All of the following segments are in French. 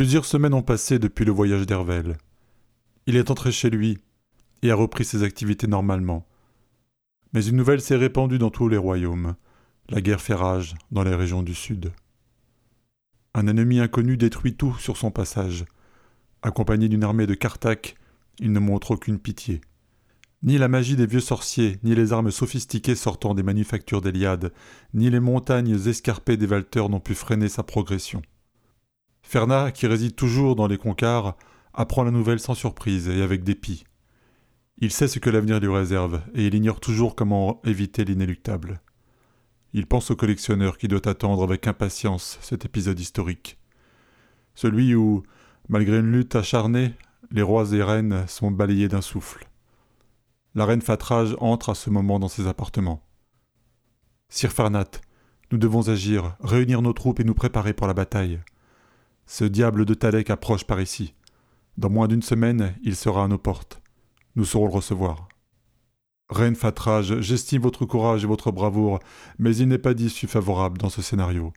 Plusieurs semaines ont passé depuis le voyage d'Hervel. Il est entré chez lui et a repris ses activités normalement. Mais une nouvelle s'est répandue dans tous les royaumes. La guerre fait rage dans les régions du sud. Un ennemi inconnu détruit tout sur son passage. Accompagné d'une armée de Carthage, il ne montre aucune pitié. Ni la magie des vieux sorciers, ni les armes sophistiquées sortant des manufactures d'Eliade, ni les montagnes escarpées des Valteurs n'ont pu freiner sa progression. Ferna, qui réside toujours dans les Concars, apprend la nouvelle sans surprise et avec dépit. Il sait ce que l'avenir lui réserve, et il ignore toujours comment éviter l'inéluctable. Il pense au collectionneur qui doit attendre avec impatience cet épisode historique. Celui où, malgré une lutte acharnée, les rois et reines sont balayés d'un souffle. La reine Fatrage entre à ce moment dans ses appartements. Sir Farnat, nous devons agir, réunir nos troupes et nous préparer pour la bataille. Ce diable de Talek approche par ici. Dans moins d'une semaine, il sera à nos portes. Nous saurons le recevoir. Reine Fatrage, j'estime votre courage et votre bravoure, mais il n'est pas d'issue favorable dans ce scénario.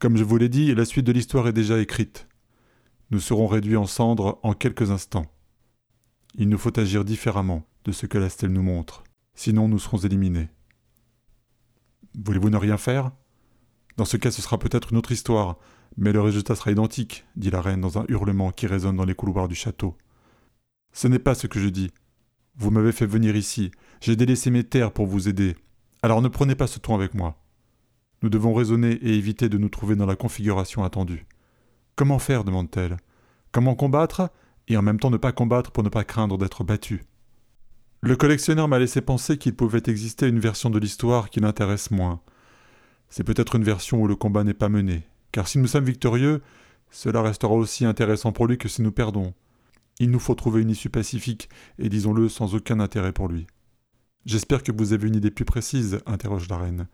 Comme je vous l'ai dit, la suite de l'histoire est déjà écrite. Nous serons réduits en cendres en quelques instants. Il nous faut agir différemment de ce que la stèle nous montre, sinon nous serons éliminés. Voulez-vous ne rien faire? Dans ce cas, ce sera peut-être une autre histoire, mais le résultat sera identique, dit la reine dans un hurlement qui résonne dans les couloirs du château. Ce n'est pas ce que je dis. Vous m'avez fait venir ici, j'ai délaissé mes terres pour vous aider. Alors ne prenez pas ce ton avec moi. Nous devons raisonner et éviter de nous trouver dans la configuration attendue. Comment faire demande-t-elle. Comment combattre et en même temps ne pas combattre pour ne pas craindre d'être battu. Le collectionneur m'a laissé penser qu'il pouvait exister une version de l'histoire qui l'intéresse moins. C'est peut-être une version où le combat n'est pas mené, car si nous sommes victorieux, cela restera aussi intéressant pour lui que si nous perdons. Il nous faut trouver une issue pacifique, et disons-le sans aucun intérêt pour lui. J'espère que vous avez une idée plus précise, interroge la reine.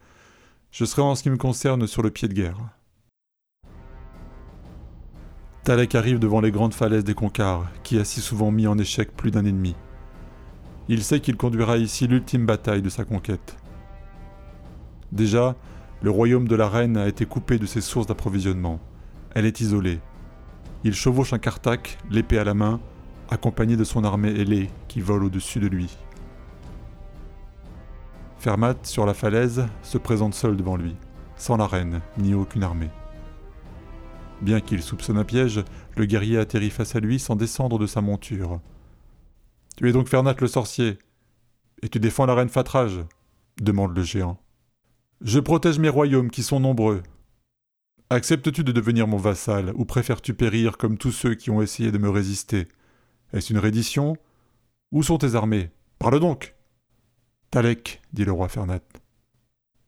Je serai en ce qui me concerne sur le pied de guerre. Talek arrive devant les grandes falaises des Concars, qui a si souvent mis en échec plus d'un ennemi. Il sait qu'il conduira ici l'ultime bataille de sa conquête. Déjà, le royaume de la reine a été coupé de ses sources d'approvisionnement. Elle est isolée. Il chevauche un Cartac, l'épée à la main, accompagné de son armée ailée qui vole au-dessus de lui. Fermat, sur la falaise, se présente seul devant lui, sans la reine, ni aucune armée. Bien qu'il soupçonne un piège, le guerrier atterrit face à lui sans descendre de sa monture. Tu es donc Fernat le sorcier, et tu défends la reine Fatrage? demande le géant. Je protège mes royaumes qui sont nombreux. Acceptes-tu de devenir mon vassal, ou préfères-tu périr comme tous ceux qui ont essayé de me résister? Est-ce une reddition? Où sont tes armées? Parle donc Talek, dit le roi Fernat.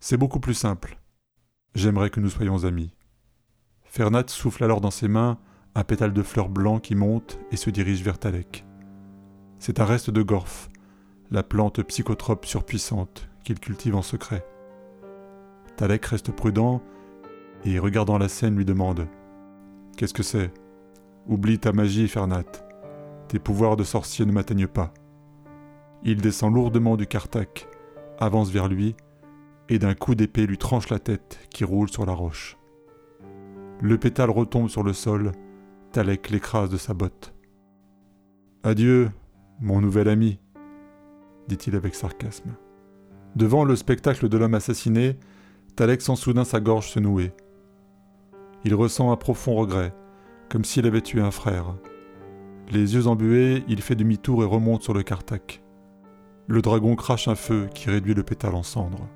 C'est beaucoup plus simple. J'aimerais que nous soyons amis. Fernat souffle alors dans ses mains un pétale de fleurs blanc qui monte et se dirige vers Talek. C'est un reste de Gorf, la plante psychotrope surpuissante qu'il cultive en secret. Talek reste prudent et, regardant la scène, lui demande Qu'est-ce que c'est? Oublie ta magie, Fernat. Tes pouvoirs de sorcier ne m'atteignent pas. Il descend lourdement du Cartac, avance vers lui, et d'un coup d'épée lui tranche la tête qui roule sur la roche. Le pétale retombe sur le sol, Talek l'écrase de sa botte. Adieu, mon nouvel ami, dit-il avec sarcasme. Devant le spectacle de l'homme assassiné, Talek sent soudain sa gorge se nouer. Il ressent un profond regret, comme s'il avait tué un frère. Les yeux embués, il fait demi-tour et remonte sur le Cartac. Le dragon crache un feu qui réduit le pétale en cendres.